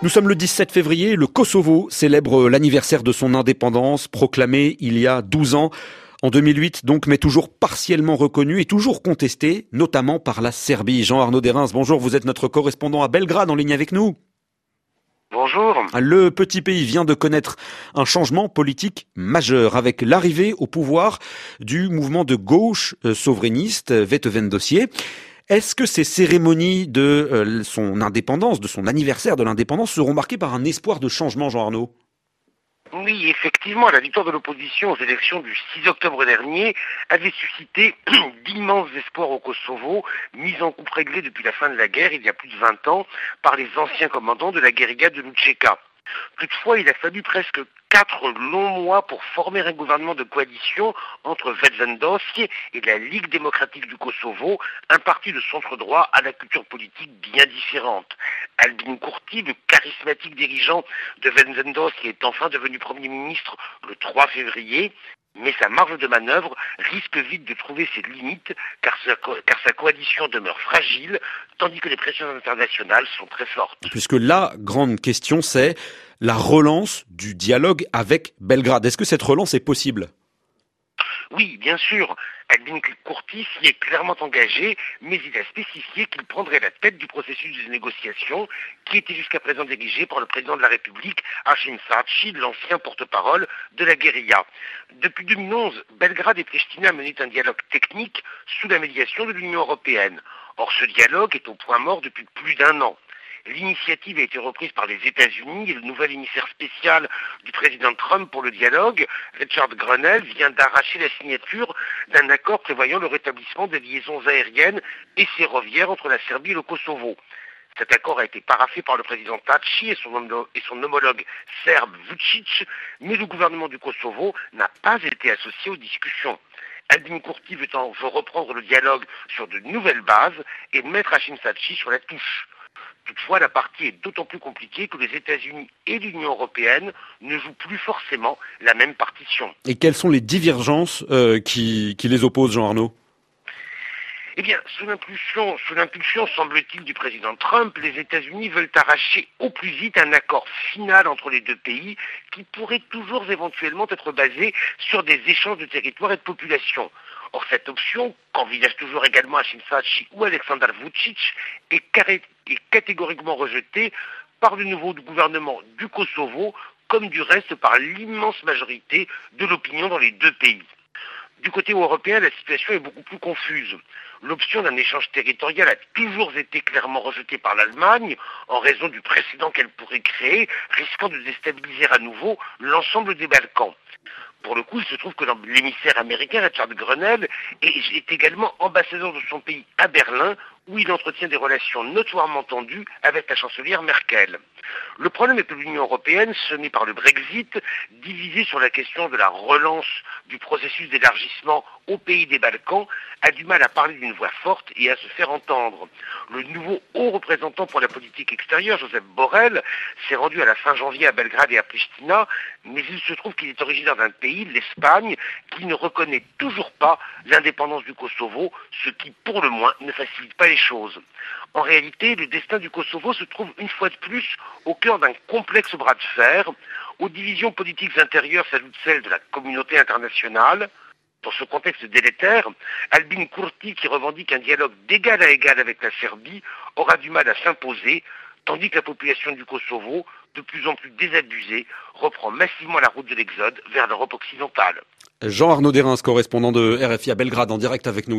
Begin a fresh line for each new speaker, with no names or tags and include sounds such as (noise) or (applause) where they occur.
Nous sommes le 17 février, le Kosovo célèbre l'anniversaire de son indépendance proclamée il y a 12 ans. En 2008, donc, mais toujours partiellement reconnu et toujours contesté, notamment par la Serbie. Jean-Arnaud Derins, bonjour, vous êtes notre correspondant à Belgrade en ligne avec nous.
Bonjour.
Le petit pays vient de connaître un changement politique majeur avec l'arrivée au pouvoir du mouvement de gauche euh, souverainiste Vetevend Dossier. Est-ce que ces cérémonies de euh, son indépendance, de son anniversaire de l'indépendance, seront marquées par un espoir de changement, Jean Arnaud?
Oui, effectivement, la victoire de l'opposition aux élections du 6 octobre dernier avait suscité (clears throat) d'immenses espoirs au Kosovo, mis en coupe réglée depuis la fin de la guerre, il y a plus de 20 ans, par les anciens commandants de la guérilla de Lucheka. Toutefois, il a fallu presque quatre longs mois pour former un gouvernement de coalition entre Vezendosje et la Ligue démocratique du Kosovo, un parti de centre droit à la culture politique bien différente. Albin Kurti, le charismatique dirigeant de Vezendosje, est enfin devenu Premier ministre le 3 février mais sa marge de manœuvre risque vite de trouver ses limites car sa, coalition demeure fragile tandis que les pressions internationales sont très fortes.
Puisque la grande question c'est la relance du dialogue avec Belgrade. Est-ce que cette relance est possible?
Oui, bien sûr. Albin Kurti s'y est clairement engagé, mais il a spécifié qu'il prendrait la tête du processus de négociation qui était jusqu'à présent dirigé par le président de la République, Hashim Saatchi, l'ancien porte-parole de la guérilla. Depuis 2011, Belgrade et Pristina menaient un dialogue technique sous la médiation de l'Union européenne. Or, ce dialogue est au point mort depuis plus d'un an. L'initiative a été reprise par les États-Unis et le nouvel émissaire spécial du président Trump pour le dialogue, Richard Grenell, vient d'arracher la signature d'un accord prévoyant le rétablissement des liaisons aériennes et ferroviaires entre la Serbie et le Kosovo. Cet accord a été paraffé par le président Taci et son, homologue serbe Vucic, mais le gouvernement du Kosovo n'a pas été associé aux discussions. Albin Kurti veut, veut reprendre le dialogue sur de nouvelles bases et mettre Hashim Sachi sur la touche. Toutefois, la partie est d'autant plus compliquée que les États-Unis et l'Union européenne ne jouent plus forcément la même partition.
Et quelles sont les divergences euh, qui, qui les opposent, Jean Arnaud
eh bien, sous l'impulsion, sous l'impulsion, semble-t-il, du président Trump, les États-Unis veulent arracher au plus vite un accord final entre les deux pays qui pourrait toujours éventuellement être basé sur des échanges de territoires et de populations. Or, cette option, qu'envisage toujours également Hashim Sachi ou Alexander Vucic, est catégoriquement rejetée par le nouveau gouvernement du Kosovo, comme du reste par l'immense majorité de l'opinion dans les deux pays. Du côté européen, la situation est beaucoup plus confuse. L'option d'un échange territorial a toujours été clairement rejetée par l'Allemagne en raison du précédent qu'elle pourrait créer, risquant de déstabiliser à nouveau l'ensemble des Balkans. Pour le coup, il se trouve que l'émissaire américain, Richard Grenell, est également ambassadeur de son pays à Berlin, où il entretient des relations notoirement tendues avec la chancelière Merkel. Le problème est que l'Union européenne, semée par le Brexit, divisée sur la question de la relance du processus d'élargissement au pays des Balkans, a du mal à parler d'une voix forte et à se faire entendre. Le nouveau haut représentant pour la politique extérieure, Joseph Borrell, s'est rendu à la fin janvier à Belgrade et à Pristina, mais il se trouve qu'il est originaire d'un pays, l'Espagne, qui ne reconnaît toujours pas l'indépendance du Kosovo, ce qui, pour le moins, ne facilite pas les choses. En réalité, le destin du Kosovo se trouve une fois de plus au cœur d'un complexe bras de fer. Aux divisions politiques intérieures s'ajoute celle de la communauté internationale. Dans ce contexte délétère, Albin Kurti, qui revendique un dialogue d'égal à égal avec la Serbie, aura du mal à s'imposer, tandis que la population du Kosovo, de plus en plus désabusée, reprend massivement la route de l'exode vers l'Europe occidentale.
Jean-Arnaud Derins, correspondant de RFI à Belgrade, en direct avec nous.